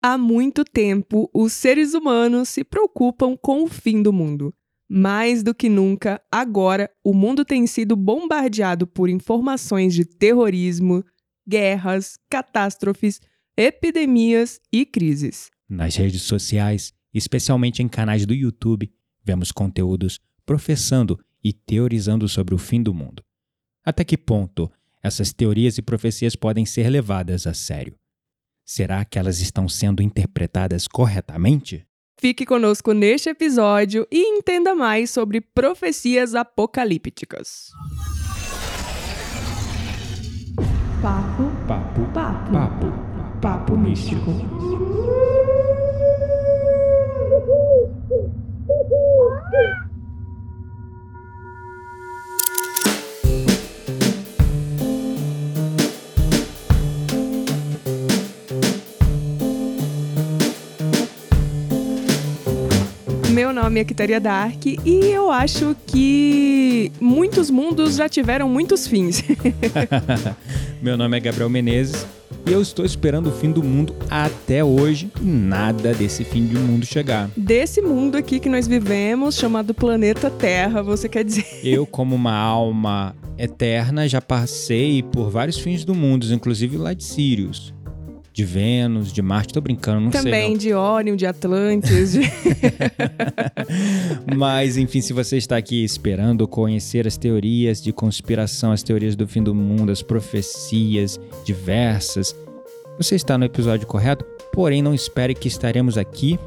Há muito tempo, os seres humanos se preocupam com o fim do mundo. Mais do que nunca, agora, o mundo tem sido bombardeado por informações de terrorismo, guerras, catástrofes, epidemias e crises. Nas redes sociais, especialmente em canais do YouTube, vemos conteúdos professando e teorizando sobre o fim do mundo. Até que ponto essas teorias e profecias podem ser levadas a sério? Será que elas estão sendo interpretadas corretamente? Fique conosco neste episódio e entenda mais sobre profecias apocalípticas. Papo, Papo, papo, papo, papo místico. Meu nome é Quitaria Dark e eu acho que muitos mundos já tiveram muitos fins. Meu nome é Gabriel Menezes e eu estou esperando o fim do mundo até hoje e nada desse fim do mundo chegar. Desse mundo aqui que nós vivemos, chamado planeta Terra, você quer dizer? Eu, como uma alma eterna, já passei por vários fins do mundo, inclusive lá de Sirius. De Vênus, de Marte, tô brincando, não sei. Também de Órion, de Atlantis. de- Mas, enfim, se você está aqui esperando conhecer as teorias de conspiração, as teorias do fim do mundo, as profecias diversas, você está no episódio correto, porém não espere que estaremos aqui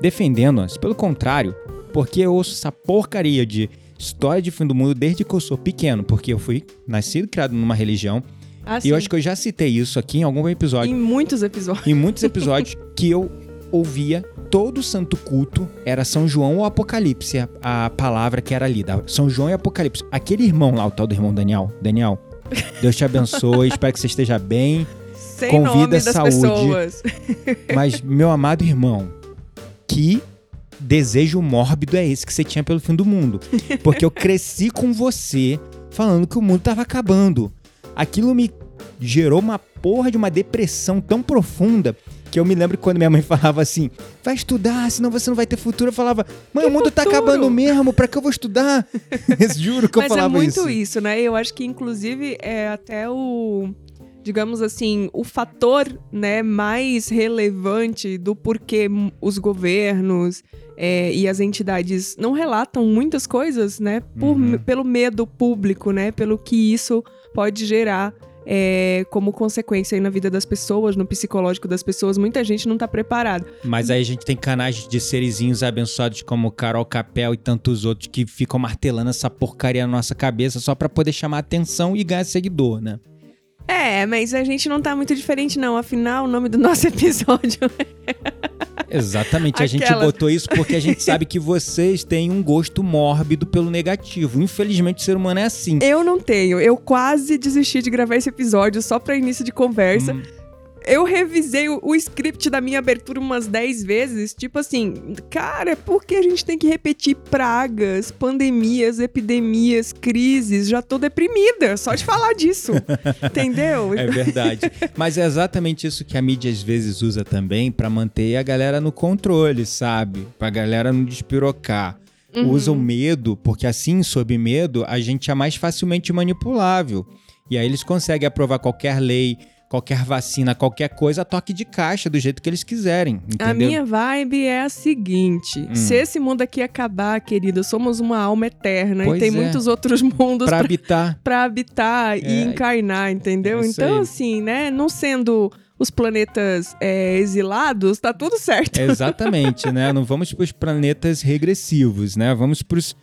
defendendo-as. Pelo contrário, porque eu ouço essa porcaria de história de fim do mundo desde que eu sou pequeno, porque eu fui nascido e criado numa religião, Assim, e eu acho que eu já citei isso aqui em algum episódio em muitos episódios. em muitos episódios que eu ouvia todo santo culto era São João ou Apocalipse, a, a palavra que era lida. São João e Apocalipse. Aquele irmão lá, o tal do irmão Daniel. Daniel, Deus te abençoe, espero que você esteja bem. Sem Convida saúde. pessoas. Mas, meu amado irmão, que desejo mórbido é esse que você tinha pelo fim do mundo? Porque eu cresci com você falando que o mundo tava acabando. Aquilo me gerou uma porra de uma depressão tão profunda que eu me lembro quando minha mãe falava assim: vai estudar, senão você não vai ter futuro. Eu falava: mãe, Que o mundo tá futuro? acabando mesmo, pra que eu vou estudar? Juro que eu Mas é falava muito isso. isso. né? Eu acho que, inclusive, é até o. Digamos assim, o fator né, mais relevante do porquê os governos é, e as entidades não relatam muitas coisas, né? por- Uhum. pelo medo público, né? Pelo que isso pode gerar é, como consequência aí na vida das pessoas, no psicológico das pessoas. Muita gente não tá preparada. Mas aí a gente tem canais de serizinhos abençoados como Carol Capel e tantos outros que ficam martelando essa porcaria na nossa cabeça só pra poder chamar atenção e ganhar seguidor, né? É, mas a gente não tá muito diferente, não. Afinal, o nome do nosso episódio Exatamente, a gente botou isso porque a gente sabe que vocês têm um gosto mórbido pelo negativo. Infelizmente, o ser humano é assim. Eu não tenho. Eu quase desisti de gravar esse episódio só pra início de conversa. Hum, Eu revisei o, o script da minha abertura umas 10 vezes. Tipo assim, cara, por que a gente tem que repetir pragas, pandemias, epidemias, crises? Já tô deprimida só de falar disso. Entendeu? É verdade. Mas é exatamente isso que a mídia às vezes usa também pra manter a galera no controle, sabe? Pra galera não despirocar. Uhum. Usa o medo, porque assim, sob medo, a gente é mais facilmente manipulável. E aí eles conseguem aprovar qualquer lei, qualquer vacina, qualquer coisa toque de caixa, do jeito que eles quiserem. Entendeu? A minha vibe é a seguinte: Hum. se esse mundo aqui acabar, querido, somos uma alma eterna Pois e tem é. muitos outros mundos pra, habitar. pra habitar e É. encarnar, entendeu? É então, aí. assim, né? Não sendo os planetas é, exilados, tá tudo certo. Exatamente, né? Não vamos para os planetas regressivos, né? Vamos para os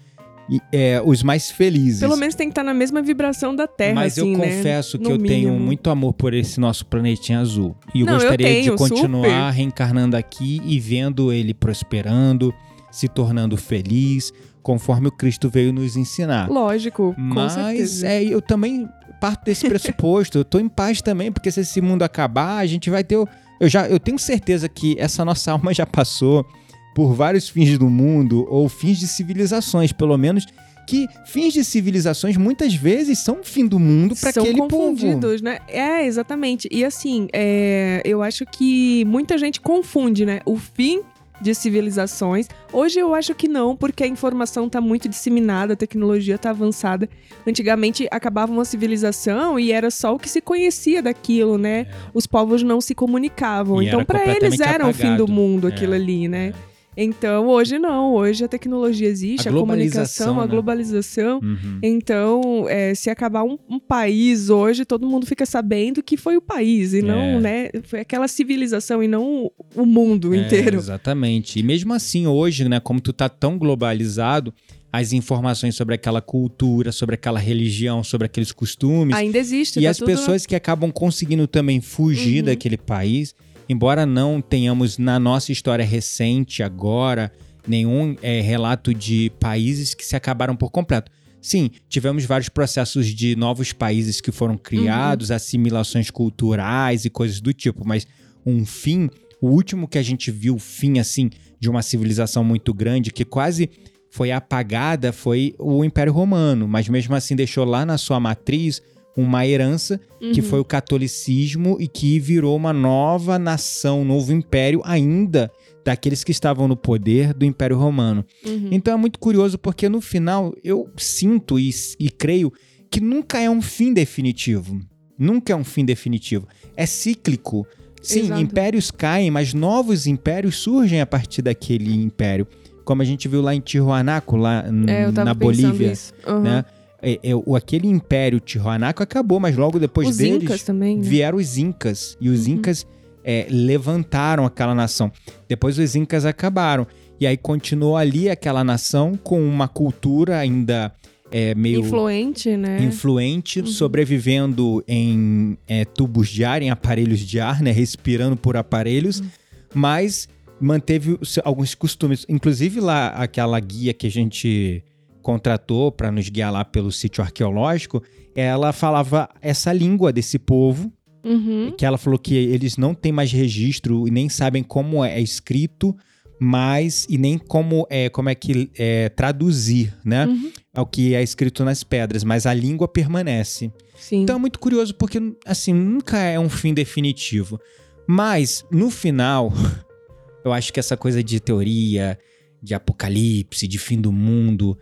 é, os mais felizes. Pelo menos tem que estar na mesma vibração da Terra, Mas assim, eu né? confesso que No eu tenho mínimo. muito amor por esse nosso planetinha azul. E eu Não, eu gostaria tenho, de continuar super. reencarnando aqui e vendo ele prosperando, se tornando feliz, conforme o Cristo veio nos ensinar. Lógico, com Mas é, eu também parto desse pressuposto. eu tô em paz também, porque se esse mundo acabar, a gente vai ter. Eu, já, eu tenho certeza que essa nossa alma já passou por vários fins do mundo, ou fins de civilizações, pelo menos, que fins de civilizações muitas vezes são o fim do mundo para aquele São povo. confundidos, né? É, exatamente. E assim, é, eu acho que muita gente confunde, né? O fim de civilizações. Hoje eu acho que não, porque a informação tá muito disseminada, a tecnologia tá avançada. Antigamente acabava uma civilização e era só o que se conhecia daquilo, né? Os povos não se comunicavam. É. E então para eles era o fim do mundo É, aquilo ali, né? é. Então, hoje não. Hoje a tecnologia existe, A a, comunicação, a né? globalização. Uhum. Então, é, se acabar um, um país hoje, todo mundo fica sabendo que foi o país e não, É. né? Foi aquela civilização e não o- o mundo É, inteiro. exatamente. E mesmo assim, hoje, né, como tu tá tão globalizado, as informações sobre aquela cultura, sobre aquela religião, sobre aqueles costumes, Ainda existe. e tá as tudo- pessoas que acabam conseguindo também fugir Uhum. daquele país, embora não tenhamos na nossa história recente agora nenhum é, relato de países que se acabaram por completo. Sim, tivemos vários processos de novos países que foram criados, Uhum. assimilações culturais e coisas do tipo, mas um fim, o último que a gente viu, fim assim, de uma civilização muito grande que quase foi apagada foi o Império Romano, mas mesmo assim deixou lá na sua matriz uma herança que Uhum. foi o catolicismo e que virou uma nova nação, um novo império ainda daqueles que estavam no poder do Império Romano. Uhum. Então é muito curioso porque no final eu sinto e, e creio que nunca é um fim definitivo. Nunca é um fim definitivo. É cíclico. Sim, Exato. impérios caem, mas novos impérios surgem a partir daquele império. Como a gente viu lá em Tijuanaco, lá É, na Bolívia. Uhum. né? É, é, o, aquele império Tijuanaco acabou, mas logo depois Os deles incas também, né? vieram os incas. E os Uhum. incas é, levantaram aquela nação. Depois os incas acabaram. E aí continuou ali aquela nação com uma cultura ainda é, meio Influente, né? influente, Uhum. sobrevivendo em é, tubos de ar, em aparelhos de ar, né? Respirando por aparelhos, Uhum. mas manteve alguns costumes. Inclusive lá, aquela guia que a gente contratou para nos guiar lá pelo sítio arqueológico, ela falava essa língua desse povo, Uhum. que ela falou que eles não têm mais registro e nem sabem como é escrito, mas e nem como é como é que é traduzir, né? Uhum. Ao que é escrito nas pedras, mas a língua permanece. Sim. Então é muito curioso porque assim nunca é um fim definitivo, mas no final eu acho que essa coisa de teoria, de apocalipse, de fim do mundo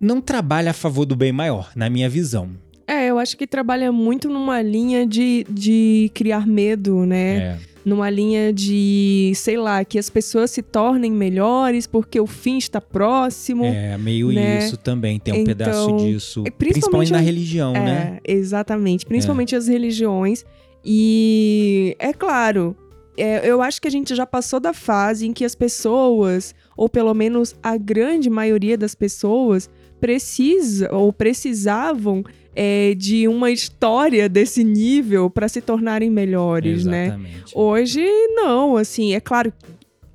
não trabalha a favor do bem maior, na minha visão. É, eu acho que trabalha muito numa linha de, de criar medo, né? É. numa linha de, sei lá, que as pessoas se tornem melhores porque o fim está próximo. É, meio né? isso também, tem um Então, pedaço disso. é, Principalmente, principalmente na religião, né? É, exatamente. Principalmente as religiões. E é claro, é, eu acho que a gente já passou da fase em que as pessoas, ou pelo menos a grande maioria das pessoas, precisa ou precisavam é, de uma história desse nível para se tornarem melhores, né? Exatamente. Hoje, não, assim, é claro,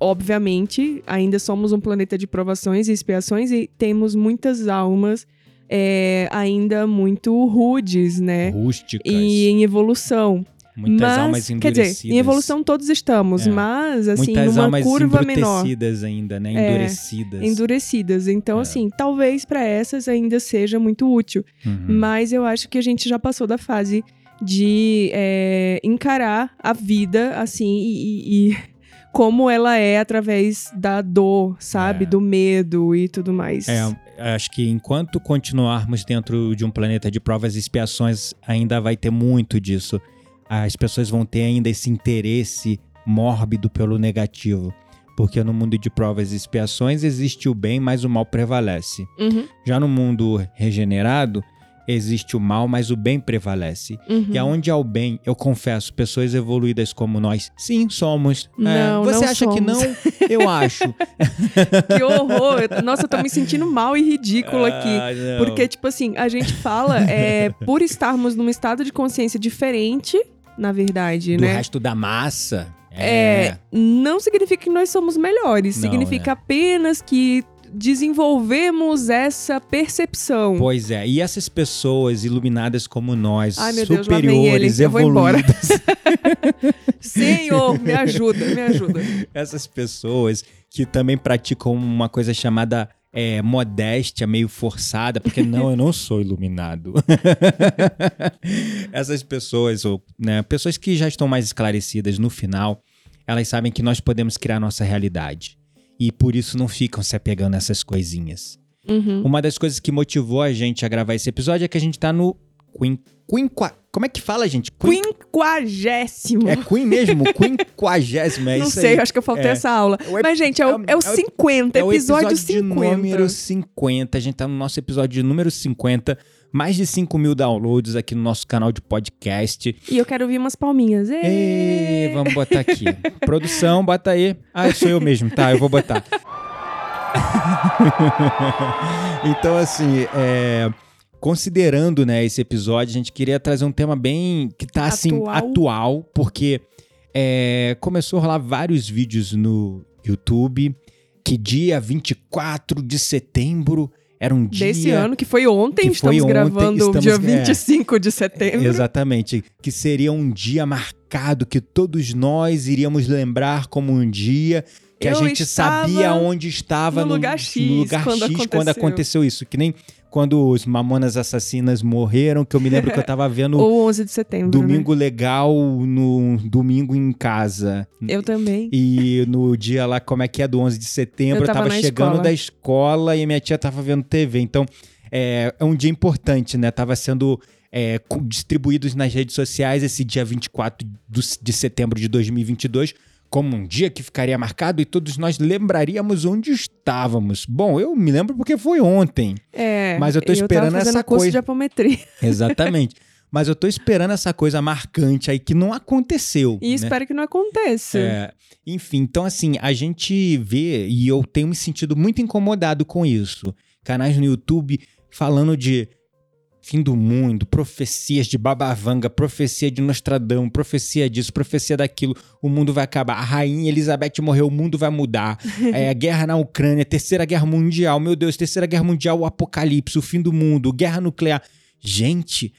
obviamente, ainda somos um planeta de provações e expiações e temos muitas almas é, ainda muito rudes, né? Rústicas, E em evolução. Muitas mas, almas quer endurecidas. dizer, em evolução todos estamos, É. mas assim, muitas numa almas curva menor, ainda, né? É, Endurecidas. endurecidas. Então, É. assim, talvez para essas ainda seja muito útil. Uhum. Mas eu acho que a gente já passou da fase de é, encarar a vida assim e, e- e como ela é através da dor, sabe? É. Do medo e tudo mais. É, acho que enquanto continuarmos dentro de um planeta de provas e expiações, ainda vai ter muito disso. As pessoas vão ter ainda esse interesse mórbido pelo negativo. Porque no mundo de provas e expiações existe o bem, mas o mal prevalece. Uhum, Já no mundo regenerado, existe o mal, mas o bem prevalece. uhum. E aonde há o bem, eu confesso, pessoas evoluídas como nós, sim, somos. É, Não, você não acha que não? somos. Eu acho. Que horror! Nossa, eu tô me sentindo mal e ridícula aqui. Ah, não. Porque, tipo assim, a gente fala é, por estarmos num estado de consciência diferente, na verdade, do né? resto da massa. É, não significa que nós somos melhores. Não, significa é. apenas que desenvolvemos essa percepção. Pois é, e essas pessoas iluminadas como nós, Ai, Deus, superiores, Eu vou embora. evoluídas, Senhor, me ajuda, me ajuda. essas pessoas que também praticam uma coisa chamada é, modéstia meio forçada, porque não, eu não sou iluminado. Essas pessoas, ou né, pessoas que já estão mais esclarecidas no final, elas sabem que nós podemos criar nossa realidade. E por isso não ficam se apegando a essas coisinhas. Uhum. Uma das coisas que motivou a gente a gravar esse episódio é que a gente tá no quin, quinqua, como é que fala, gente? Quin, Quinquagésimo. é Queen mesmo? Quinquagésimo, é não isso sei, aí. acho que eu faltei É. essa aula. O ep- Mas, gente, é o, é o 50, É o episódio, episódio 50. de número 50. A gente tá no nosso episódio de número 50. Mais de 5 mil downloads aqui no nosso canal de podcast. E eu quero ouvir umas palminhas. Ê! E vamos botar aqui. Produção, bota aí. Ah, sou eu mesmo, tá? Eu vou botar. então, assim, é, considerando né, esse episódio, a gente queria trazer um tema bem que tá assim, Atual. atual, porque é, começou a rolar vários vídeos no YouTube que dia 24 de setembro era um dia. Desse ano, que foi ontem, que foi estamos ontem, gravando estamos- dia é. 25 de setembro. Exatamente. Que seria um dia marcado que todos nós iríamos lembrar como um dia que a Eu gente estava sabia onde estava no lugar X, no lugar quando X quando aconteceu. aconteceu isso. Que nem quando os Mamonas Assassinas morreram, que eu me lembro que eu tava vendo Ou 11 de setembro, Domingo Legal no Domingo em Casa. né? Eu também. E no dia lá, como é que é, do 11 de setembro, Eu eu tava tava, na chegando escola. da escola e minha tia tava vendo TV. Então, é, é um dia importante, né? Tava sendo é, distribuídos nas redes sociais esse dia 24 do- de setembro de 2022 como um dia que ficaria marcado e todos nós lembraríamos onde estávamos. Bom, eu me lembro porque foi ontem. É, Mas eu tô esperando fazendo essa coisa. de apometria. Exatamente. Mas eu tô esperando essa coisa marcante aí que não aconteceu. E né? espero que não aconteça. É, enfim, então assim, a gente vê e eu tenho me sentido muito incomodado com isso. Canais no YouTube falando de fim do mundo, profecias de Babavanga, profecia de Nostradão, profecia disso, profecia daquilo, o mundo vai acabar, a rainha Elizabeth morreu, o mundo vai mudar, é, a guerra na Ucrânia, terceira guerra mundial, meu Deus, terceira guerra mundial, o apocalipse, o fim do mundo, guerra nuclear. Gente,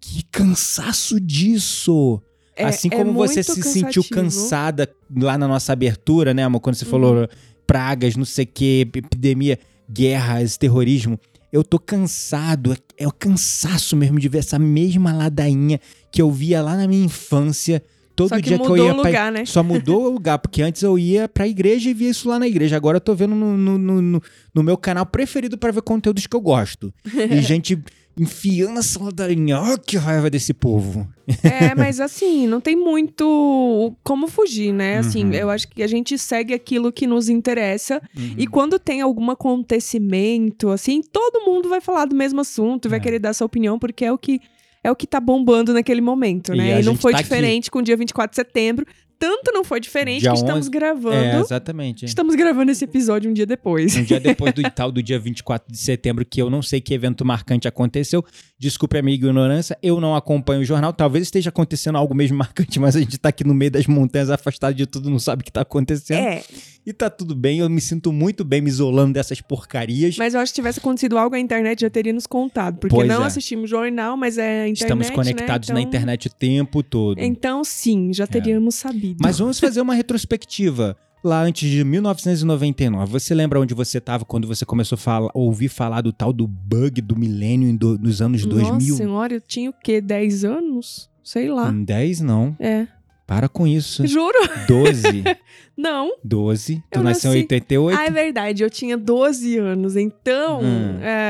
que cansaço disso! É- assim é como você muito se sentiu cansativo. cansada lá na nossa abertura, né, amor? Quando você Uhum. falou pragas, não sei o que, epidemia, guerras, terrorismo. Eu tô cansado, é, é o cansaço mesmo de ver essa mesma ladainha que eu via lá na minha infância. Todo que dia que eu ia o pra- lugar, né? Só mudou o lugar, porque antes eu ia pra igreja e via isso lá na igreja. Agora eu tô vendo no, no, no, no- meu canal preferido pra ver conteúdos que eu gosto. E gente enfiando essa ladainha. Oh, que raiva desse povo. É, mas assim, não tem muito como fugir, né? Assim, Uhum. eu acho que a gente segue aquilo que nos interessa. E quando tem algum acontecimento, assim, todo mundo vai falar do mesmo assunto e vai É. querer dar sua opinião, porque é o que é o que tá bombando naquele momento, E né? a E, não foi tá aqui. diferente com o dia 24 de setembro. Tanto não foi diferente Dia que estamos 11, gravando. É, exatamente. Estamos gravando esse episódio um dia depois. Um dia depois do tal do dia 24 de setembro, que eu não sei que evento marcante aconteceu. Desculpe a minha ignorância, eu não acompanho o jornal. Talvez esteja acontecendo algo mesmo marcante, mas a gente tá aqui no meio das montanhas, afastado de tudo, não sabe o que tá acontecendo. É, E tá tudo bem, eu me sinto muito bem me isolando dessas porcarias. mas eu acho que se tivesse acontecido algo, a internet já teria nos contado. Porque Pois não é. assistimos jornal, mas é a internet. Estamos conectados né? na Então- internet o tempo todo. Então, sim, já teríamos sabido. Mas vamos fazer uma retrospectiva. Lá antes de 1999, você lembra onde você estava quando você começou a fala- ouvir falar do tal do bug do milênio em do- nos anos 2000? Nossa senhora, eu tinha o quê? 10 anos? Sei lá. Em 10 não. É. Para com isso. Juro? 12. Não. 12. Tu Eu nasceu em nasci- 88? Ah, é verdade. Eu tinha 12 anos. Então, Hum. é,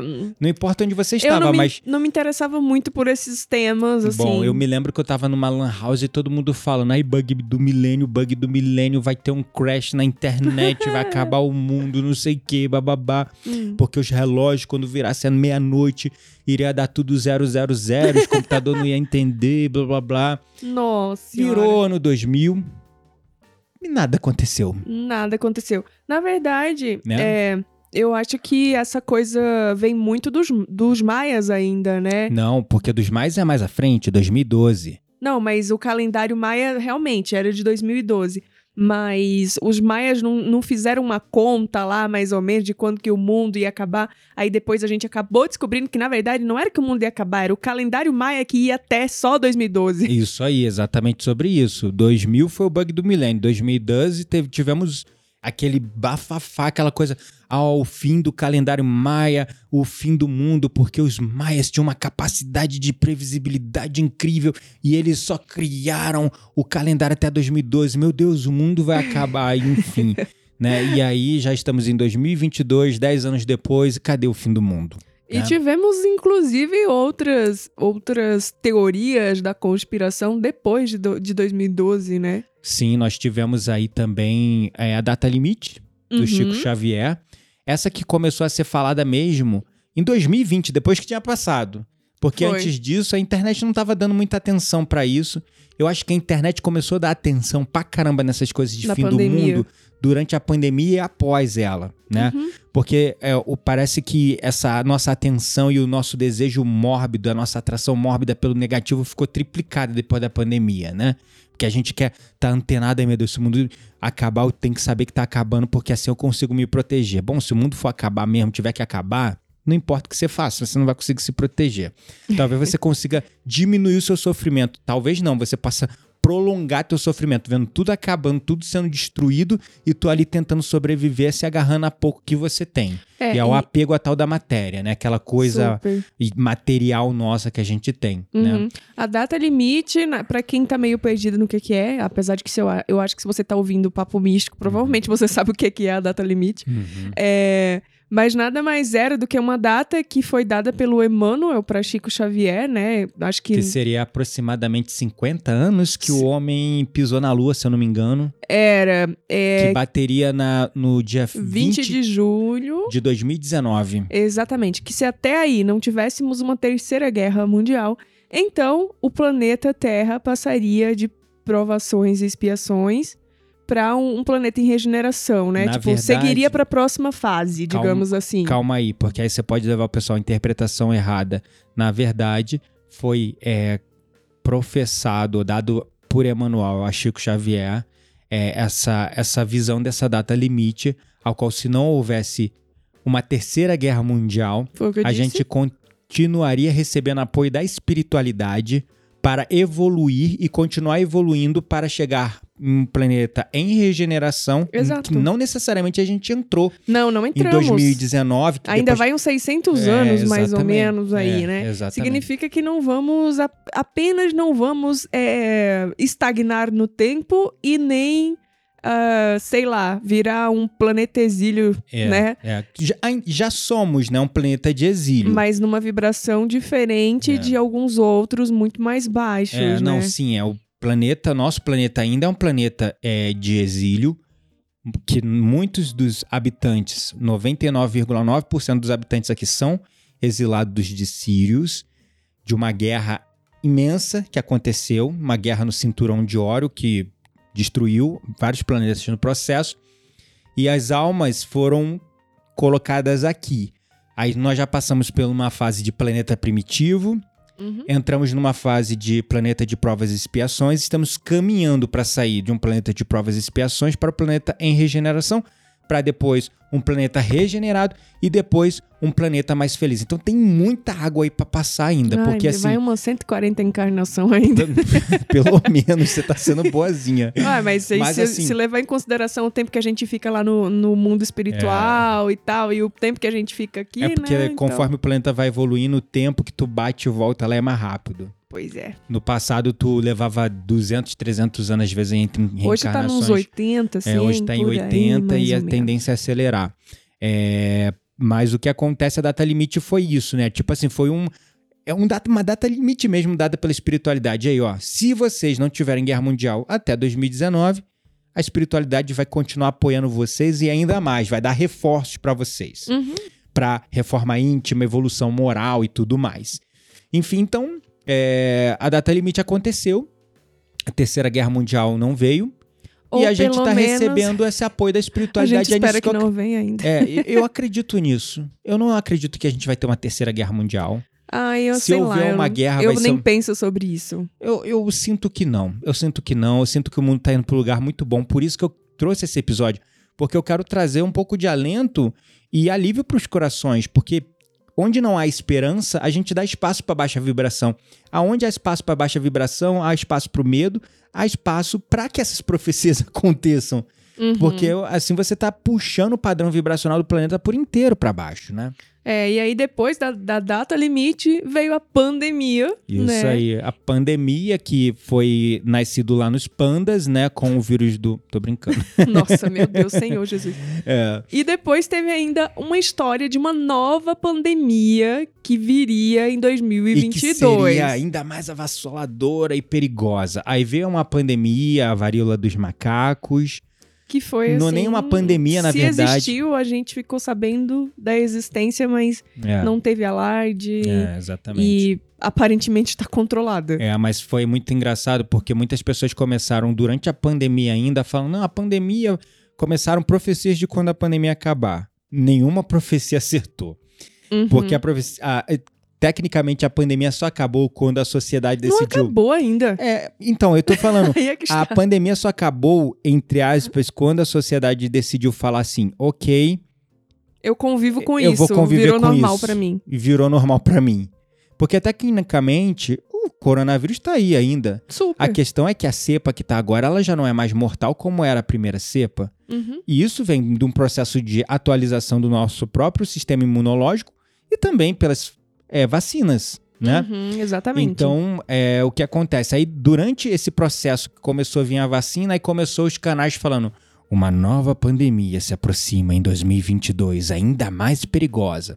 Não importa onde você estava, não me, mas. não me interessava muito por esses temas, assim. Bom, eu me lembro que eu tava numa lan house e todo mundo falando, aí bug do milênio, bug do milênio, vai ter um crash na internet, vai acabar o mundo, não sei o que, bababá. Hum. Porque os relógios, quando virasse a meia-noite, iria dar tudo zero, zero, zero, os computadores não iam entender, blá, blá, blá. Nossa. Virou ano 2000 e nada aconteceu. Nada aconteceu. Na verdade, Né? é, eu acho que essa coisa vem muito dos, dos maias ainda, né? Não, porque dos mais é mais à frente, 2012. Não, mas o calendário maia realmente era de 2012. Mas os maias não, não fizeram uma conta lá, mais ou menos, de quando que o mundo ia acabar. Aí depois a gente acabou descobrindo que, na verdade, não era que o mundo ia acabar, era o calendário maia que ia até só 2012. Isso aí, exatamente sobre isso. 2000 foi o bug do milênio. 2012 teve, tivemos aquele bafafá, aquela coisa ao fim do calendário maia, o fim do mundo, porque os maias tinham uma capacidade de previsibilidade incrível e eles só criaram o calendário até 2012. Meu Deus, o mundo vai acabar, enfim. né? E aí já estamos em 2022, 10 anos depois, e cadê o fim do mundo? E né? tivemos, inclusive, outras, outras teorias da conspiração depois de, do, de 2012, né? Sim, nós tivemos aí também é, a data limite do Uhum. Chico Xavier. Essa que começou a ser falada mesmo em 2020, depois que tinha passado. Porque Foi. antes disso a internet não estava dando muita atenção para isso. Eu acho que a internet começou a dar atenção pra caramba nessas coisas de Na fim pandemia. do mundo durante a pandemia e após ela, né? Uhum. Porque é, o- parece que essa nossa atenção e o nosso desejo mórbido, a nossa atração mórbida pelo negativo ficou triplicada depois da pandemia, né? Porque a gente quer estar antenado, ai meu Deus, se o mundo acabar, eu tenho que saber que tá acabando, porque assim eu consigo me proteger. Bom, se o mundo for acabar mesmo, tiver que acabar, não importa o que você faça, você não vai conseguir se proteger. Talvez você consiga diminuir o seu sofrimento. Talvez não, você possa prolongar teu sofrimento, vendo tudo acabando, tudo sendo destruído e tu ali tentando sobreviver, se agarrando a pouco que você tem. É, e é o e- apego à tal da matéria, né? Aquela coisa Super. material nossa que a gente tem, né? Uhum. A data limite, pra quem tá meio perdido no que que é, apesar de que eu, a- eu acho que se você tá ouvindo o Papo Místico, provavelmente você sabe o que que é a data limite. Uhum. É, mas nada mais era do que uma data que foi dada pelo Emmanuel para Chico Xavier, né? Acho que, Que seria aproximadamente 50 anos que o homem pisou na lua, se eu não me engano. era é, que bateria na, no dia 20 20, de julho. de 2019. Exatamente. Que se até aí não tivéssemos uma terceira guerra mundial, então o planeta Terra passaria de provações e expiações para um, um planeta em regeneração, né? Na tipo, verdade- seguiria para a próxima fase, Calma- digamos assim. Calma aí, porque aí você pode levar o pessoal à interpretação errada. Na verdade, foi é, professado, dado por Emmanuel a Chico Xavier, é, essa, essa visão dessa data limite, ao qual se não houvesse uma terceira guerra mundial, a disse. gente continuaria recebendo apoio da espiritualidade para evoluir e continuar evoluindo para chegar um planeta em regeneração, em Exato. que não necessariamente a gente entrou Não, não em entramos. 2019. que Ainda depois- vai uns 600 É, anos, mais ou menos, aí, É, né? exatamente. Significa que não vamos, apenas não vamos é, estagnar no tempo e nem, ah, sei lá, virar um planeta exílio, É, né? é. Já, já somos né, um planeta de exílio. Mas numa vibração diferente É. de alguns outros muito mais baixos, É, né? não, sim, é o planeta, nosso planeta ainda é um planeta é, de exílio, que muitos dos habitantes, 99,9% dos habitantes aqui são exilados de Sírios, de uma guerra imensa que aconteceu, uma guerra no cinturão de Ório que destruiu vários planetas no processo, e as almas foram colocadas aqui. Aí nós já passamos por uma fase de planeta primitivo, Uhum. entramos numa fase de planeta de provas e expiações, estamos caminhando para sair de um planeta de provas e expiações para o planeta em regeneração, para depois um planeta regenerado e depois um planeta mais feliz. Então tem muita água aí para passar ainda, Ai, porque assim, Vai umas 140 encarnação ainda. pelo menos você tá sendo boazinha. Mas, Mas, se, assim- se levar em consideração o tempo que a gente fica lá no, no mundo espiritual e tal, e o tempo que a gente fica aqui, É porque né? Então, conforme o planeta vai evoluindo, o tempo que tu bate e volta lá é mais rápido. Pois é. No passado, tu levava 200, 300 anos, às vezes, entre. Hoje tá nos 80, assim. É, hoje está em por aí, 80 mais e a tendência é acelerar. É, mas o que acontece, a data limite foi isso, né? Tipo assim, foi um. É um data, uma data limite mesmo dada pela espiritualidade. Aí, ó, se vocês não tiverem guerra mundial até 2019, a espiritualidade vai continuar apoiando vocês e ainda mais, vai dar reforços para vocês. Uhum. Para reforma íntima, evolução moral e tudo mais. Enfim, então, é, a data limite aconteceu. A terceira guerra mundial não veio. Ou e a gente está menos, recebendo esse apoio da A espiritualidade. gente é espera que eu não venha ainda. É, eu- eu acredito nisso. Eu não acredito que a gente vai ter uma terceira guerra mundial. Ah, eu Se sei lá. houver eu uma não- guerra, eu vai nem ser penso sobre isso. Eu, eu sinto que não. Eu sinto que não. Eu sinto que o mundo tá indo para um lugar muito bom. Por isso que eu trouxe esse episódio. Porque eu quero trazer um pouco de alento e alívio para os corações. Porque onde não há esperança, a gente dá espaço para baixa vibração. Aonde há espaço para baixa vibração, há espaço para o medo, há espaço para que essas profecias aconteçam. Uhum. Porque assim você tá puxando o padrão vibracional do planeta por inteiro para baixo, né? É, e aí depois da, da data limite veio a pandemia. Isso né? aí, a pandemia que foi nascido lá nos pandas, né, com o vírus do, tô brincando. Nossa, meu Deus, Senhor Jesus. É, E depois teve ainda uma história de uma nova pandemia que viria em e que 2022. seria ainda mais avassaladora e perigosa. Aí veio uma pandemia, a varíola dos macacos. Que foi Não assim, nem uma pandemia, na se verdade. existiu, a gente ficou sabendo da existência, mas É, não teve alarde. é exatamente. E aparentemente está controlada. É, mas foi muito engraçado porque muitas pessoas começaram durante a pandemia ainda falando, não, a pandemia começaram profecias de quando a pandemia acabar. Nenhuma profecia acertou. Uhum. Porque a profecia, a- tecnicamente a pandemia só acabou quando a sociedade não decidiu. acabou ainda. É, então, eu tô falando, é a pandemia só acabou entre aspas quando a sociedade decidiu falar assim, OK, Eu convivo com Eu isso. vou conviver Virou com normal pra mim. virou normal pra mim. Porque tecnicamente o coronavírus tá aí ainda. Super. A questão é que a cepa que tá agora, ela já não é mais mortal como era a primeira cepa. Uhum. E isso vem de um processo de atualização do nosso próprio sistema imunológico e também pelas é, vacinas, né? Uhum, exatamente. Então, é, o que acontece? Aí, durante esse processo que começou a vir a vacina, aí começou os canais falando uma nova pandemia se aproxima em 2022, ainda mais perigosa.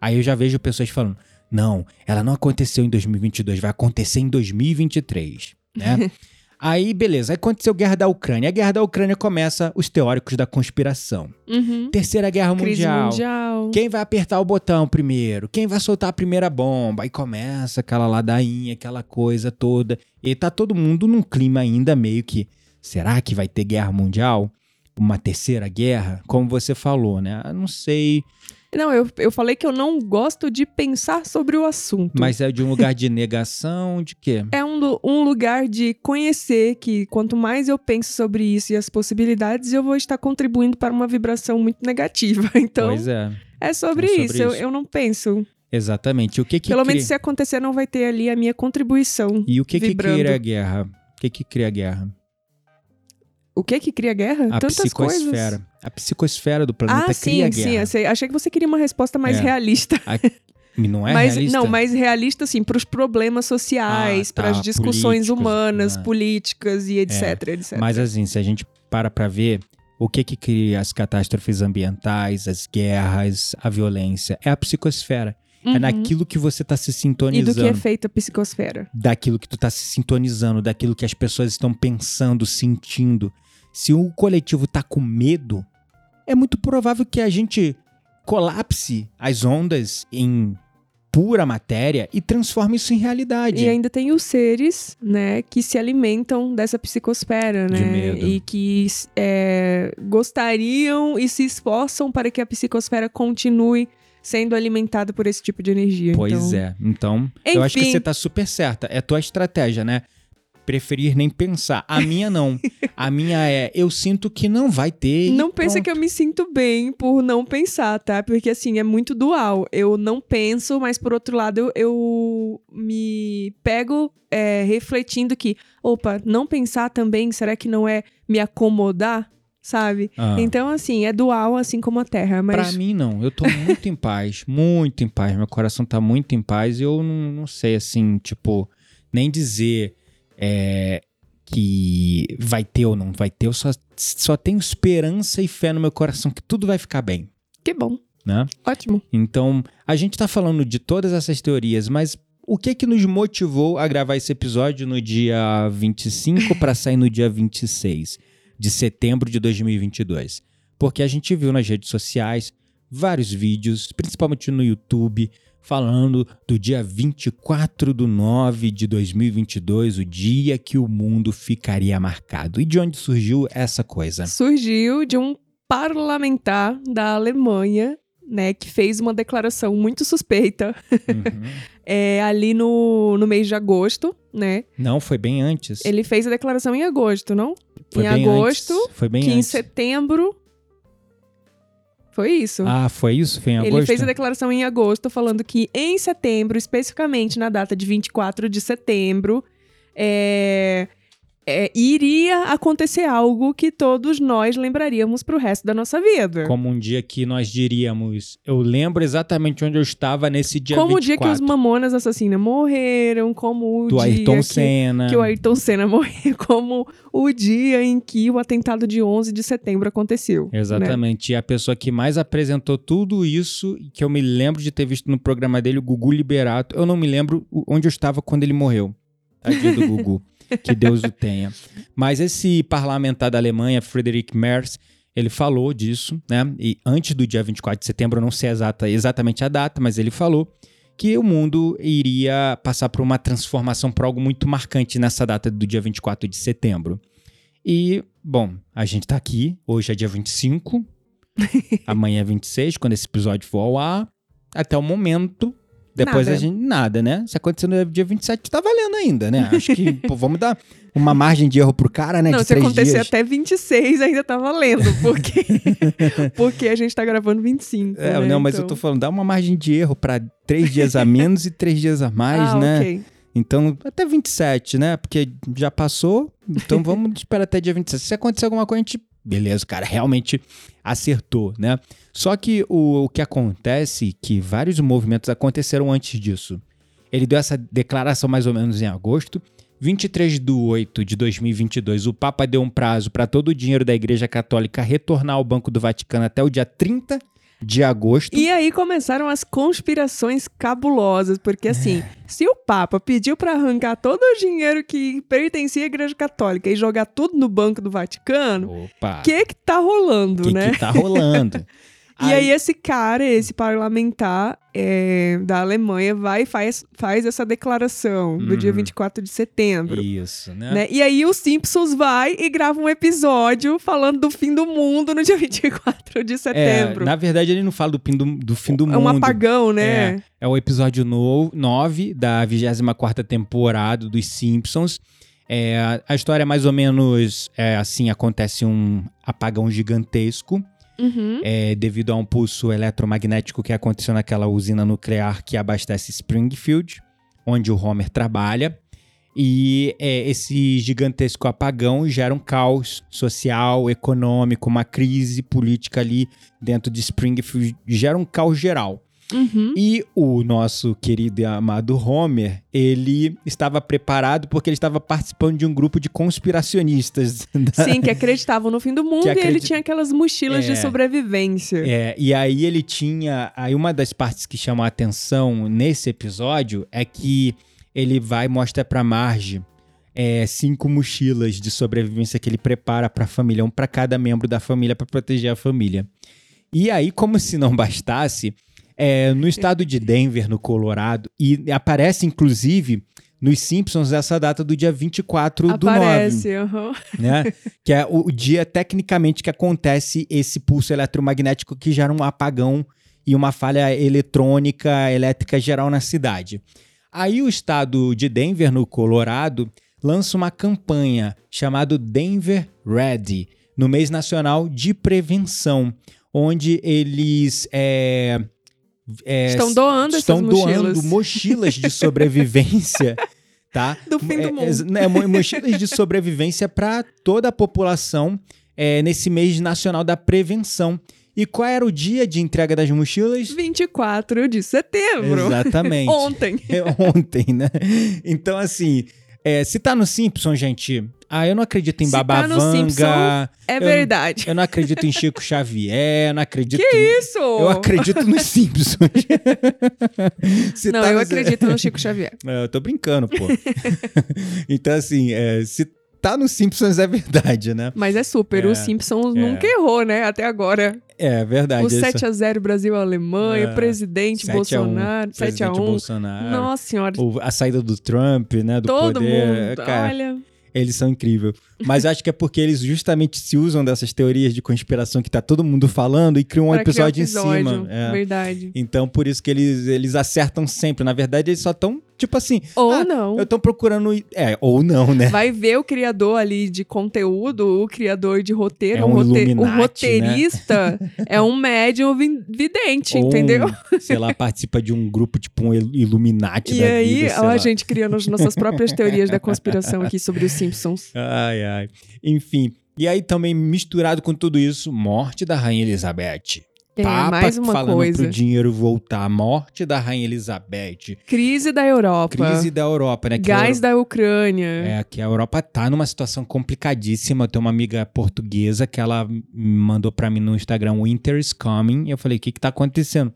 Aí eu já vejo pessoas falando, não, ela não aconteceu em 2022, vai acontecer em 2023, né? aí, beleza, aí aconteceu a guerra da Ucrânia. A guerra da Ucrânia começa os teóricos da conspiração. Uhum. Terceira Guerra Mundial. mundial. Quem vai apertar o botão primeiro? Quem vai soltar a primeira bomba? Aí começa aquela ladainha, aquela coisa toda. E tá todo mundo num clima ainda meio que. Será que vai ter guerra mundial? Uma terceira guerra? Como você falou, né? Ah, Não sei. Não, eu, eu falei que eu não gosto de pensar sobre o assunto. Mas é de um lugar de negação, de quê? É um, um lugar de conhecer que quanto mais eu penso sobre isso e as possibilidades, eu vou estar contribuindo para uma vibração muito negativa. Então, pois é, é sobre, É sobre isso. Eu, isso. eu não penso. exatamente. O que que Pelo cria... menos se acontecer, não vai ter ali a minha contribuição. E o que que cria a guerra? O que que cria a guerra? O que que cria guerra? A Tantas psicosfera. coisas. A psicosfera do planeta Ah, cria sim, guerra. sim. sei. Achei que você queria uma resposta mais É. realista. E Não é mas, realista? Não, mais realista, assim, para os problemas sociais, Ah, tá, para as discussões humanas, né? políticas e etc, etc. Mas assim, se a gente para pra ver o que que cria as catástrofes ambientais, as guerras, a violência, é a psicosfera. É Uhum. naquilo que você tá se E sintonizando. do que é feita a psicosfera. daquilo que tu tá se sintonizando, daquilo que as pessoas estão pensando, sentindo. Se o coletivo tá com medo, é muito provável que a gente colapse as ondas em pura matéria e transforme isso em realidade. E ainda tem os seres, né, que se alimentam dessa psicosfera, De né? medo. E que é, gostariam e se esforçam para que a psicosfera continue sendo alimentada por esse tipo de energia. Pois então... é. Então, eu acho que Enfim. você tá super certa. É tua estratégia, né? Preferir nem pensar. A minha não. A minha é, eu sinto que não vai ter. Não pensa pronto. que eu me sinto bem por não pensar, tá? Porque assim, é muito dual. Eu não penso, mas por outro lado, eu, eu me pego é, refletindo que, opa, não pensar também, será que não é me acomodar? Sabe? Ah. Então, assim, é dual, assim como a Terra. Mas Pra mim, não. Eu tô muito em paz. Muito em paz. Meu coração tá muito em paz. E eu não, não sei, assim, tipo, nem dizer é, que vai ter ou não vai ter. Eu só, só tenho esperança e fé no meu coração que tudo vai ficar bem, que bom. né? Ótimo. Então, a gente tá falando de todas essas teorias, mas o que que nos motivou a gravar esse episódio no dia 25 para sair no dia 26 de setembro de 2022? Porque a gente viu nas redes sociais vários vídeos, principalmente no YouTube, falando do dia 24 do 9 de 2022, o dia que o mundo ficaria marcado. E de onde surgiu essa coisa? Surgiu de um parlamentar da Alemanha, né, que fez uma declaração muito suspeita Uhum. é, ali no, no mês de agosto, né? Não, foi bem antes. Ele fez a declaração em agosto, não? Foi em agosto, antes. Foi bem que em antes. setembro. Foi isso. Ah, foi isso? Foi em agosto? Ele fez a declaração em agosto, falando que em setembro, especificamente na data de 24 de setembro, é, é, iria acontecer algo que todos nós lembraríamos pro resto da nossa vida. Como um dia que nós diríamos, eu lembro exatamente onde eu estava nesse dia como 24. o dia que os Mamonas Assassinas morreram, como o do dia Ayrton que, Senna. que o Ayrton Senna morreu, como o dia em que o atentado de 11 de setembro aconteceu. né? Exatamente. E a pessoa que mais apresentou tudo isso, que eu me lembro de ter visto no programa dele, o Gugu Liberato. Eu não me lembro onde eu estava quando ele morreu. Tadinho do Gugu. que Deus o tenha. Mas esse parlamentar da Alemanha, Friedrich Merz, ele falou disso, né? E antes do dia 24 de setembro, eu não sei exata, exatamente a data, mas ele falou que o mundo iria passar por uma transformação por algo muito marcante nessa data do dia 24 de setembro. E, bom, a gente tá aqui, hoje é dia 25, amanhã é 26, quando esse episódio for ao ar. Até o momento, depois Nada. a gente. Nada, né? Se acontecer no dia 27, tá valendo ainda, né? Acho que pô, vamos dar uma margem de erro pro cara, né? Não, de se três acontecer dias. até 26 ainda tá valendo, porque porque a gente tá gravando 25. É, né? não, mas então... eu tô falando, dá uma margem de erro pra três dias a menos e três dias a mais, ah, né? ok. Então, até 27, né? Porque já passou, então vamos esperar até dia 27. Se acontecer alguma coisa, a gente. Beleza, cara, realmente acertou, né? Só que o, o que acontece que vários movimentos aconteceram antes disso. Ele deu essa declaração mais ou menos em agosto. 23 de 8 de 2022, o Papa deu um prazo para todo o dinheiro da Igreja Católica retornar ao Banco do Vaticano até o dia 30 de agosto. E aí começaram as conspirações cabulosas, porque assim, se o Papa pediu pra arrancar todo o dinheiro que pertencia à Igreja Católica e jogar tudo no Banco do Vaticano, o que que tá rolando, que, né? que tá rolando? E aí esse cara, esse parlamentar é, da Alemanha, vai e faz, faz essa declaração do dia Uhum. 24 de setembro. Isso, né? Né? E aí o Simpsons vai e grava um episódio falando do fim do mundo no dia 24 de É, setembro. na verdade, ele não fala do, fim do, do fim do é mundo. um apagão, né? É o episódio 9 da 24 temporada dos Simpsons. É, a história é mais ou menos é, assim: acontece um apagão gigantesco Uhum. é, devido a um pulso eletromagnético que aconteceu naquela usina nuclear que abastece Springfield, onde o Homer trabalha. E é, esse gigantesco apagão gera um caos social, econômico, uma crise política ali dentro de Springfield, gera um caos geral. Uhum. E o nosso querido e amado Homer, ele estava preparado porque ele estava participando de um grupo de conspiracionistas. da- Sim, que acreditavam no fim do mundo Que e ele tinha aquelas mochilas É. de sobrevivência. É, e aí ele tinha. Aí uma das partes que chama a atenção nesse episódio é que ele vai e mostra pra Marge é, cinco mochilas de sobrevivência que ele prepara pra família, um pra cada membro da família pra proteger a família. E aí, como se não bastasse, é, no estado de Denver, no Colorado, e aparece inclusive nos Simpsons essa data do dia 24 do 9 Aparece, aham. né? que é o, o dia, tecnicamente, que acontece esse pulso eletromagnético que gera um apagão e uma falha eletrônica, elétrica geral na cidade. Aí o estado de Denver, no Colorado, lança uma campanha chamada Denver Ready, no mês nacional de prevenção, onde eles é, é, Estão doando estão doando mochilas. mochilas de sobrevivência, tá? Do fim do É, mundo. é, mo- mochilas de sobrevivência para toda a população é, nesse mês nacional da prevenção. E qual era o dia de entrega das mochilas? 24 de setembro. Exatamente. Ontem. É ontem, né? Então, assim, é, se tá no Simpson, gente, ah, eu não acredito em Se tá no Babavanga, Simpson, É verdade. eu não acredito em Chico Xavier, eu não acredito... Que isso? Eu acredito nos Simpsons. Não, tá eu no- acredito no Chico Xavier. É, eu tô brincando, pô. então, assim, é, se tá no Simpsons é verdade, né? Mas é super. É, o Simpsons é. nunca errou, né? Até agora. É verdade. o essa- 7x0 Brasil-Alemanha, É, presidente 7 a 1, Bolsonaro, 7x1. presidente Bolsonaro. Nossa senhora. O- a saída do Trump, né? Do Todo poder. mundo. Cara, Olha. Eles são incríveis. Mas acho que é porque eles justamente se usam dessas teorias de conspiração que tá todo mundo falando e criam um criar episódio, em cima. É. Verdade. Então, por isso que eles, eles acertam sempre. Na verdade, eles só estão Tipo assim. Ou ah, não. Eu tô procurando. É, ou não, né? Vai ver o criador ali de conteúdo, o criador de roteiro, É um rote- o né? roteirista é um médium vi- vidente, Ou, entendeu? Sei lá, participa de um grupo tipo um Il- Illuminati E aí, vida. ó, a gente criando as nossas próprias teorias da conspiração aqui sobre os Simpsons. Ai, ai. Enfim. E aí também misturado com tudo isso, morte da Rainha Elizabeth. É, mais uma falando coisa. pro dinheiro voltar. Morte da Rainha Elizabeth. Crise da Europa. Crise da Europa, né? Que Gás Euro- da Ucrânia. É, que a Europa tá numa situação complicadíssima. Eu tenho uma amiga portuguesa que ela me mandou pra mim no Instagram, Winter is coming. E eu falei, o que que tá acontecendo?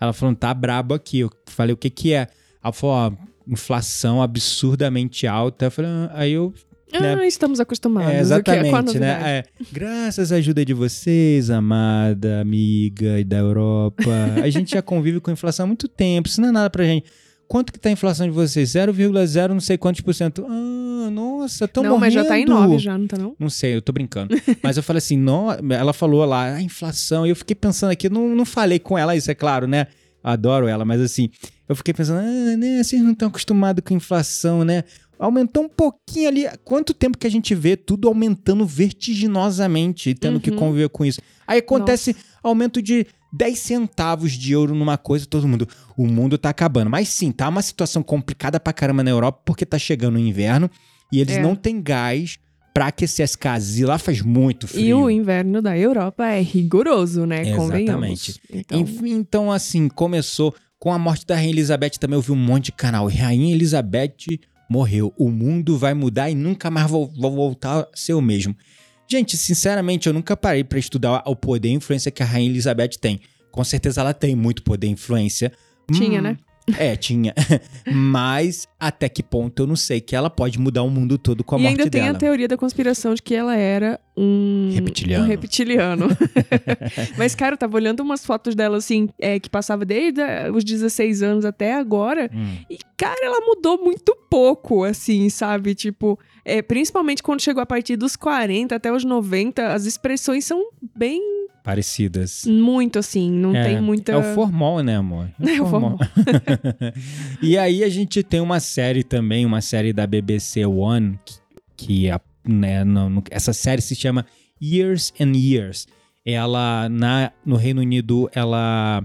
Ela falou, tá brabo aqui. Eu falei, o que que é? Ela falou, ó, inflação absurdamente alta. Eu falei, ah, aí eu né? Ah, estamos acostumados. É, exatamente, a né? É, graças à ajuda de vocês, amada amiga da Europa, a gente já convive com inflação há muito tempo, isso não é nada pra gente. Quanto que tá a inflação de vocês? 0,0 não sei quantos por cento. Ah, nossa, tão Não, mas já tá em morrendo. 9 já, não tá não? Não sei, eu tô brincando. Mas eu falei assim, não, ela falou lá, a inflação, e eu fiquei pensando aqui, não, não falei com ela isso, é claro, né? Adoro ela, mas assim, eu fiquei pensando, ah, né, vocês não estão acostumados com inflação, né? Aumentou um pouquinho ali. Quanto tempo que a gente vê tudo aumentando vertiginosamente e tendo que Uhum. conviver com isso? Aí acontece aumento de 10 centavos de euro numa coisa, todo mundo, o mundo tá acabando. Mas sim, tá uma situação complicada pra caramba na Europa, porque tá chegando o inverno e eles É. não têm gás pra aquecer as casas. E lá faz muito frio. E o inverno da Europa é rigoroso, né? Exatamente. Então, Enfim, então assim, começou com a morte da Rainha Elizabeth, também eu vi um monte de canal. Rainha Elizabeth morreu. O mundo vai mudar e nunca mais vou, vou voltar a ser o mesmo. Gente, sinceramente, eu nunca parei pra estudar o poder e influência que a Rainha Elizabeth tem. Com certeza ela tem muito poder e influência. Tinha, Hum, né? É, tinha. Mas até que ponto eu não sei que ela pode mudar o mundo todo com a e morte ainda tem dela. a teoria da conspiração de que ela era um Reptiliano. Um reptiliano. Mas, cara, eu tava olhando umas fotos dela, assim, é, que passava desde eh, os 16 anos até agora. Hum. E, cara, ela mudou muito pouco, assim, sabe? Tipo, é, principalmente quando chegou a partir dos 40 até os 90, as expressões são bem, Parecidas. muito assim, não é, tem muita... É o formol, né, amor? É o formol. e aí a gente tem uma série também, uma série da BBC One, que, que é, né, no- no- essa série se chama Years and Years. Ela, na, no Reino Unido, ela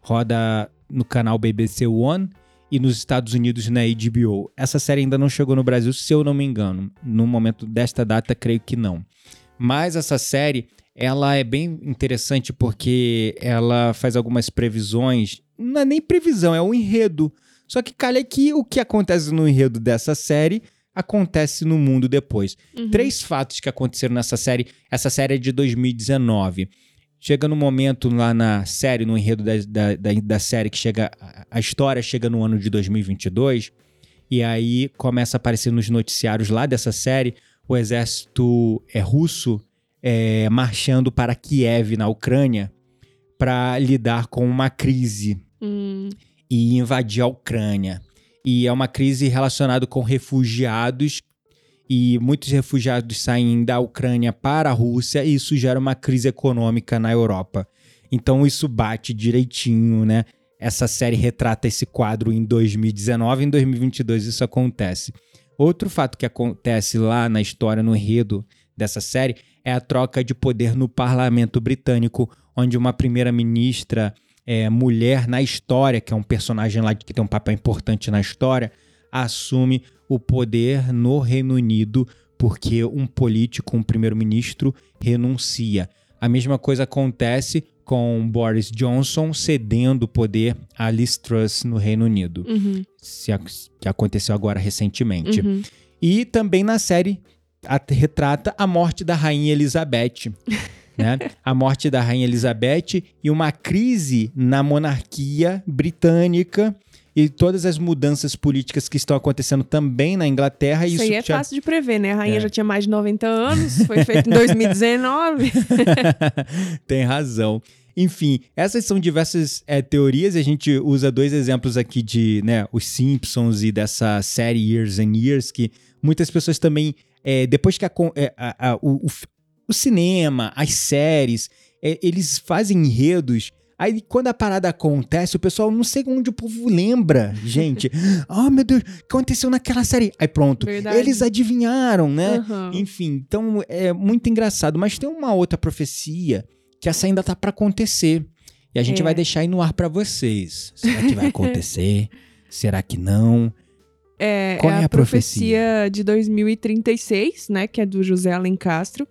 roda no canal BBC One e nos Estados Unidos na HBO. Essa série ainda não chegou no Brasil, se eu não me engano. No momento desta data, creio que não. Mas essa série, ela é bem interessante porque ela faz algumas previsões. Não é nem previsão, é um enredo. Só que calha que o que acontece no enredo dessa série acontece no mundo depois. Uhum. Três fatos que aconteceram nessa série. Essa série é de 2019. Chega no momento lá na série, no enredo da, da, da, da série, que chega. a- história chega no ano de 2022. E aí começa a aparecer nos noticiários lá dessa série o exército é, russo é, marchando para Kiev, na Ucrânia, para lidar com uma crise Hum, e invadir a Ucrânia. E é uma crise relacionada com refugiados e muitos refugiados saem da Ucrânia para a Rússia e isso gera uma crise econômica na Europa. Então isso bate direitinho, né? Essa série retrata esse quadro em 2019, em 2022 isso acontece. Outro fato que acontece lá na história, no enredo dessa série, é a troca de poder no parlamento britânico, onde uma primeira-ministra é, mulher na história, que é um personagem lá que tem um papel importante na história, assume o poder no Reino Unido porque um político, um primeiro-ministro, renuncia. A mesma coisa acontece com Boris Johnson cedendo o poder a Liz Truss no Reino Unido, uhum, que aconteceu agora recentemente. uhum. E também na série a- retrata a morte da Rainha Elizabeth. né? A morte da Rainha Elizabeth e uma crise na monarquia britânica e todas as mudanças políticas que estão acontecendo também na Inglaterra. Isso, Isso, aí é já- fácil de prever, né? A rainha É. já tinha mais de 90 anos, foi feito em 2019. Tem razão. Enfim, essas são diversas é, teorias e a gente usa dois exemplos aqui de né, os Simpsons e dessa série Years and Years que muitas pessoas também, é, depois que a é, a- a- o, o cinema, as séries, é, eles fazem enredos Aí quando a parada acontece, o pessoal não sei onde o povo lembra, gente. oh, meu Deus, o que aconteceu naquela série? Aí pronto, Verdade. eles adivinharam, né? Aham. Enfim, então é muito engraçado. Mas tem uma outra profecia que essa ainda tá pra acontecer. E a gente É. vai deixar aí no ar pra vocês. Será que vai acontecer? Será que não? É, Qual é é a a profecia? profecia de 2036, né? Que é do José Alencastro.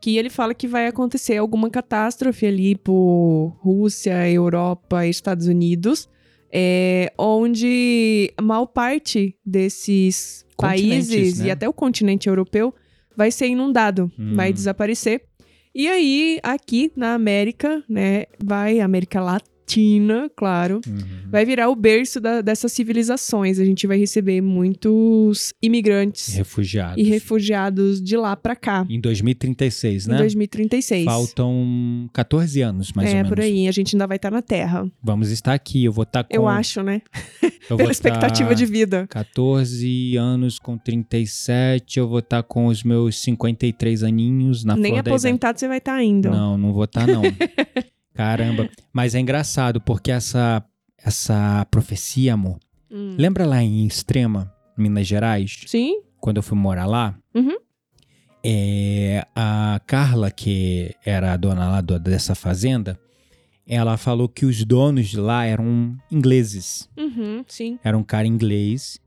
Que ele fala que vai acontecer alguma catástrofe ali por Rússia, Europa Estados Unidos. É, onde a maior parte desses países né? e até o continente europeu vai ser inundado, Hum. vai desaparecer. E aí, aqui na América, né, vai, América Latina, claro, Uhum. vai virar o berço da- dessas civilizações. A gente vai receber muitos imigrantes Refugiados. e refugiados de lá pra cá, Em 2036, em né? 2036. Faltam 14 anos, mais é, ou menos. por aí. A gente ainda vai estar na Terra. Vamos estar aqui. Eu vou estar com. Eu acho, né? eu Pela expectativa tá de vida. 14 anos com 37. Eu vou estar com os meus 53 aninhos na Nem aposentado você vai estar ainda. Não, não vou estar, não. Caramba. Mas é engraçado, porque essa, essa profecia, amor. Hum. Lembra lá em Extrema, Minas Gerais? Sim? quando eu fui morar lá, Uhum. é, a Carla, que era a dona lá dessa fazenda, ela falou que os donos de lá eram ingleses. Uhum, sim. Era um cara inglês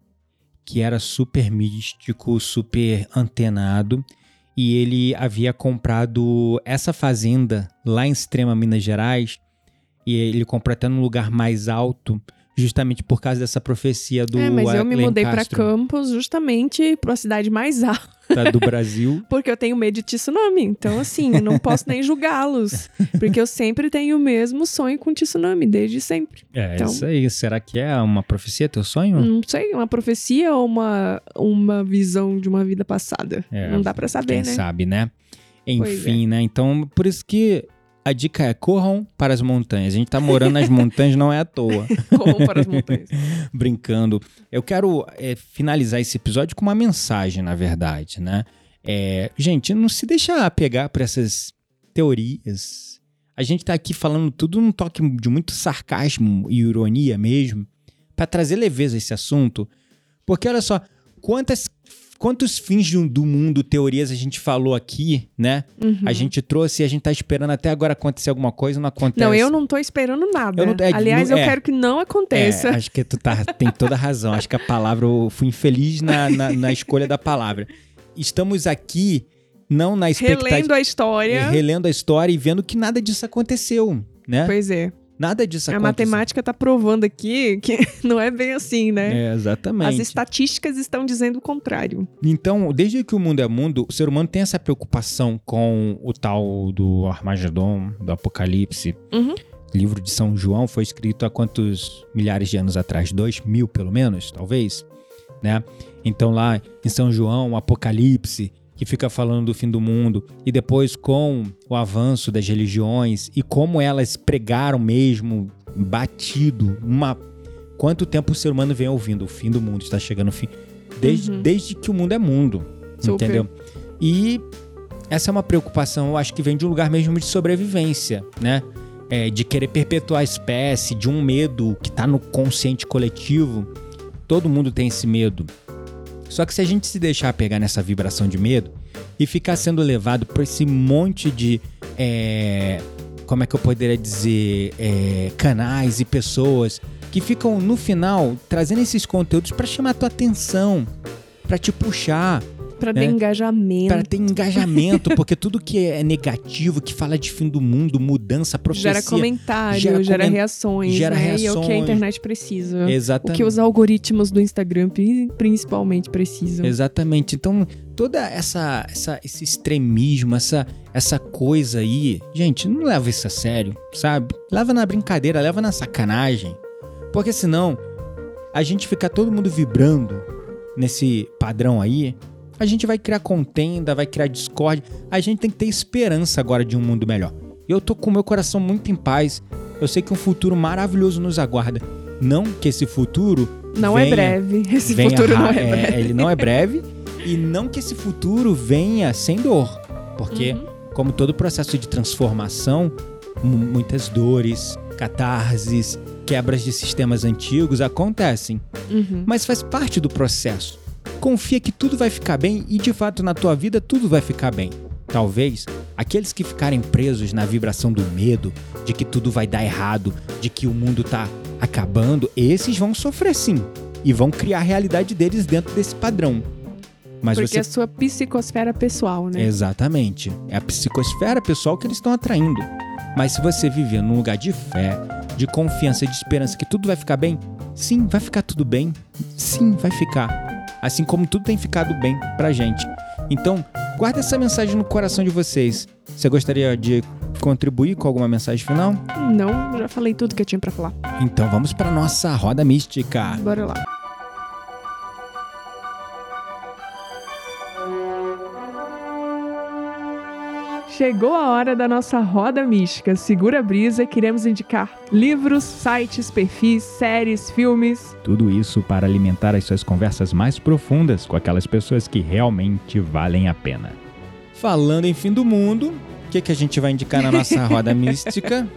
que era super místico, super antenado. E ele havia comprado essa fazenda lá em Extrema Minas Gerais. E ele comprou até num lugar mais alto, justamente por causa dessa profecia do é, mas eu me mudei pra Alencastro, Campos justamente pra cidade mais alta, do Brasil. porque eu tenho medo de tsunami. Então, assim, eu não posso nem julgá-los. Porque eu sempre tenho o mesmo sonho com tsunami, desde sempre. É, Então- isso aí. Será que é uma profecia, teu sonho? Não sei, uma profecia ou uma, uma visão de uma vida passada. É, não dá pra saber, Quem né? sabe, né? Pois Enfim, né? Então, por isso que a dica é corram para as montanhas. A gente tá morando nas montanhas, não é à toa. Corram para as montanhas. Brincando. Eu quero é, finalizar esse episódio com uma mensagem, na verdade, né? É, gente, não se deixa pegar por essas teorias. A gente tá aqui falando tudo num toque de muito sarcasmo e ironia mesmo, para trazer leveza a esse assunto. Porque olha só, quantas quantos fins do do mundo, teorias a gente falou aqui, né? Uhum. A gente trouxe e a gente tá esperando até agora acontecer alguma coisa, não acontece. Não, eu não tô esperando nada. Eu não- é, Aliás, não- eu é. quero que não aconteça. É, acho que tu tá, tem toda a razão. Acho que a palavra, eu fui infeliz na, na, na escolha da palavra. Estamos aqui, não na expectativa. Relendo a história. relendo a história e vendo que nada disso aconteceu, né? Pois é. Nada disso A aconteceu. matemática tá provando aqui que não é bem assim, né? É, exatamente. As estatísticas estão dizendo o contrário. Então, desde que o mundo é mundo, o ser humano tem essa preocupação com o tal do Armagedon, do Apocalipse. Uhum. O livro de São João foi escrito há quantos milhares de anos atrás? Dois mil, pelo menos, talvez, né? Então lá em São João, o Apocalipse, que fica falando do fim do mundo, e depois com o avanço das religiões e como elas pregaram mesmo, batido, uma... Quanto tempo o ser humano vem ouvindo? O fim do mundo está chegando ao fim. Desde, Uhum. desde que o mundo é mundo, Super. entendeu? E essa é uma preocupação, eu acho que vem de um lugar mesmo de sobrevivência, né? É, de querer perpetuar a espécie, de um medo que tá no consciente coletivo. Todo mundo tem esse medo. Só que se a gente se deixar pegar nessa vibração de medo e ficar sendo levado por esse monte de. é, como é que eu poderia dizer? é, canais e pessoas que ficam no final trazendo esses conteúdos pra chamar a tua atenção, pra te puxar, Pra ter É. engajamento. Pra ter engajamento, porque tudo que é negativo, que fala de fim do mundo, mudança, profecia. Gera comentário, gera gera, reações, gera né? E é o que a reações. internet precisa. O Exatamente. que os algoritmos do Instagram pri- principalmente precisam. Exatamente. Então, toda essa, essa esse extremismo, essa essa coisa aí, gente, não leva isso a sério, sabe? Leva na brincadeira, leva na sacanagem. Porque senão a gente fica todo mundo vibrando nesse padrão aí, a gente vai criar contenda, vai criar discórdia. A gente tem que ter esperança agora de um mundo melhor. Eu tô com o meu coração muito em paz. Eu sei que um futuro maravilhoso nos aguarda. Não que esse futuro Não venha- é breve. Esse futuro não ra- é breve. Ele não é breve e não que esse futuro venha sem dor, porque Uhum. como todo processo de transformação, mu- muitas dores, catarses, quebras de sistemas antigos acontecem, Uhum. mas faz parte do processo. Confia que tudo vai ficar bem e de fato na tua vida tudo vai ficar bem. Talvez aqueles que ficarem presos na vibração do medo, de que tudo vai dar errado, de que o mundo tá acabando, esses vão sofrer sim e vão criar a realidade deles dentro desse padrão. Mas Porque você é a sua psicosfera pessoal, né? Exatamente. É a psicosfera pessoal que eles estão atraindo. Mas se você viver num lugar de fé, de confiança, de esperança que tudo vai ficar bem, sim, vai ficar tudo bem. Sim, vai ficar. Assim como tudo tem ficado bem pra gente. Então, guarda essa mensagem no coração de vocês. Você gostaria de contribuir com alguma mensagem final? Não, já falei tudo que eu tinha pra falar. Então vamos para nossa roda mística. Bora lá. Chegou a hora da nossa roda mística. Segura a brisa, queremos indicar livros, sites, perfis, séries, filmes. Tudo isso para alimentar as suas conversas mais profundas com aquelas pessoas que realmente valem a pena. Falando em fim do mundo, o que, que a gente vai indicar na nossa roda mística?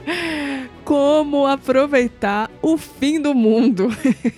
Como aproveitar o fim do mundo.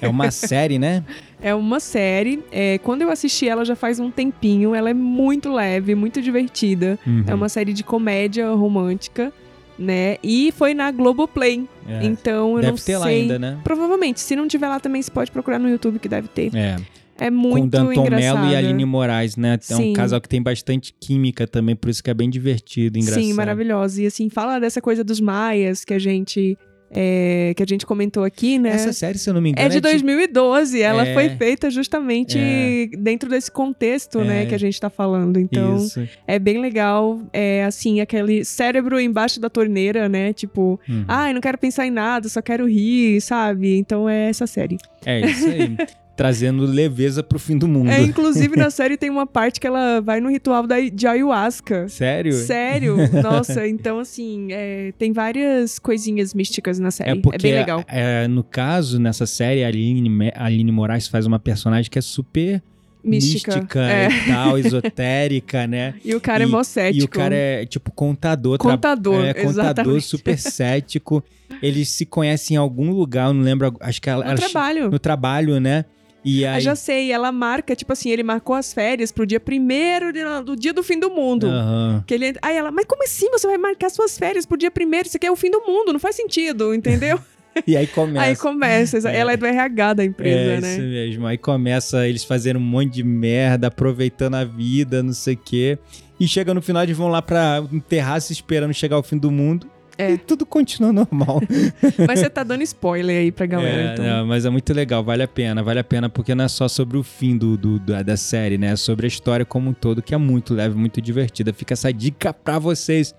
É uma série, né? É uma série. é, quando eu assisti ela já faz um tempinho, ela é muito leve, muito divertida. Uhum. É uma série de comédia romântica, né? E foi na Globoplay. É. Então eu Deve não ter sei. lá ainda, né? Provavelmente, se não tiver lá também, você pode procurar no YouTube que deve ter. É. É Com muito Danton engraçado. Mello e Aline Moraes, né? É um Sim. casal que tem bastante química também, por isso que é bem divertido, engraçado. Sim, maravilhosa. E assim, fala dessa coisa dos maias que a gente é, que a gente comentou aqui, né? Essa série, se eu não me engano, É de tipo- 2012, ela É. foi feita justamente É. dentro desse contexto, né, É. que a gente tá falando. Então, Isso. é bem legal, é assim, aquele cérebro embaixo da torneira, né, tipo, Uhum. ai, não quero pensar em nada, só quero rir, sabe? Então é essa série. É isso aí. Trazendo leveza pro fim do mundo. É, inclusive na série tem uma parte que ela vai no ritual da, de ayahuasca. Sério? Sério? Nossa, então assim, é, tem várias coisinhas místicas na série. É porque, bem legal. é, no caso, nessa série, a Aline, a Aline Moraes faz uma personagem que é super Mística. mística É. e tal, esotérica, né? E o cara é e- mó cético. E o cara é, tipo, contador. tra- Contador, é, contador exatamente. super cético. Eles se conhecem em algum lugar, eu não lembro, acho que ela... No ela- trabalho. No trabalho, né? E Eu aí... já sei, ela marca, tipo assim, ele marcou as férias pro dia primeiro do dia do fim do mundo. Aham. Que ele, aí ela, mas como assim você vai marcar suas férias pro dia primeiro? Isso aqui é o fim do mundo, não faz sentido, entendeu? E aí começa... Aí começa, É. ela é do RH da empresa, é, né? isso mesmo. Aí começa eles fazendo um monte de merda, aproveitando a vida, não sei o quê. E chega no final, eles vão lá pra um terraço esperando chegar o fim do mundo. É. E tudo continua normal. Mas você tá dando spoiler aí pra galera, É, então. não, mas é muito legal, vale a pena, vale a pena, porque não é só sobre o fim do, do- da, da série, né? É sobre a história como um todo, que é muito leve, muito divertida. Fica essa dica pra vocês.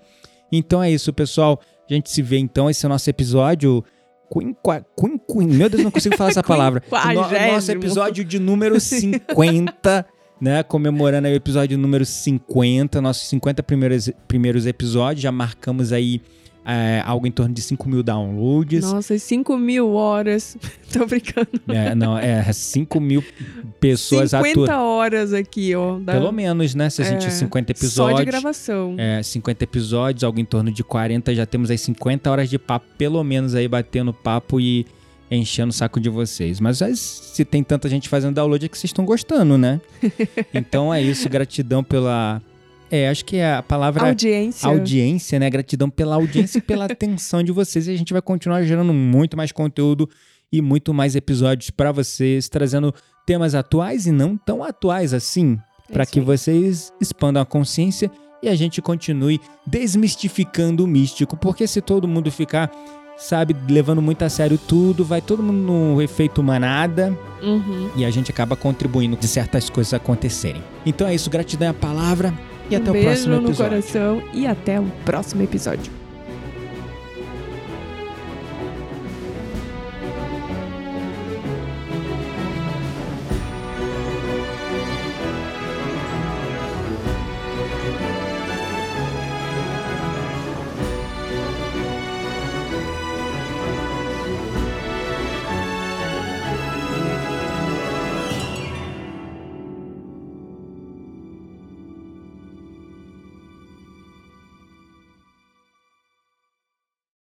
Então é isso, pessoal. A gente se vê então. Esse é o nosso episódio. Quinqua, meu Deus, não consigo falar essa palavra. No, nosso episódio de número 50, né? Comemorando aí o episódio número 50, nossos 50 primeiros, primeiros episódios. Já marcamos aí é, algo em torno de 5 mil downloads. Nossa, 5 mil horas. Tô brincando. É, não, é 5 mil pessoas 50 atuando. horas aqui, ó. da- Pelo menos, né? Se a gente É, 50 Só de episódios. gravação. É, 50 episódios, algo em torno de 40, já temos aí 50 horas de papo, pelo menos aí batendo papo e enchendo o saco de vocês. Mas se tem tanta gente fazendo download é que vocês estão gostando, né? então é isso, gratidão pela. É, acho que a palavra Audiência. audiência, né? Gratidão pela audiência e pela atenção de vocês. E a gente vai continuar gerando muito mais conteúdo e muito mais episódios para vocês, trazendo temas atuais e não tão atuais assim, É para que aí. vocês expandam a consciência e a gente continue desmistificando o místico, porque se todo mundo ficar, sabe, levando muito a sério tudo, vai todo mundo no efeito manada Uhum. e a gente acaba contribuindo de certas coisas acontecerem. Então é isso, gratidão é a palavra e um até o próximo no episódio. coração e até o próximo episódio.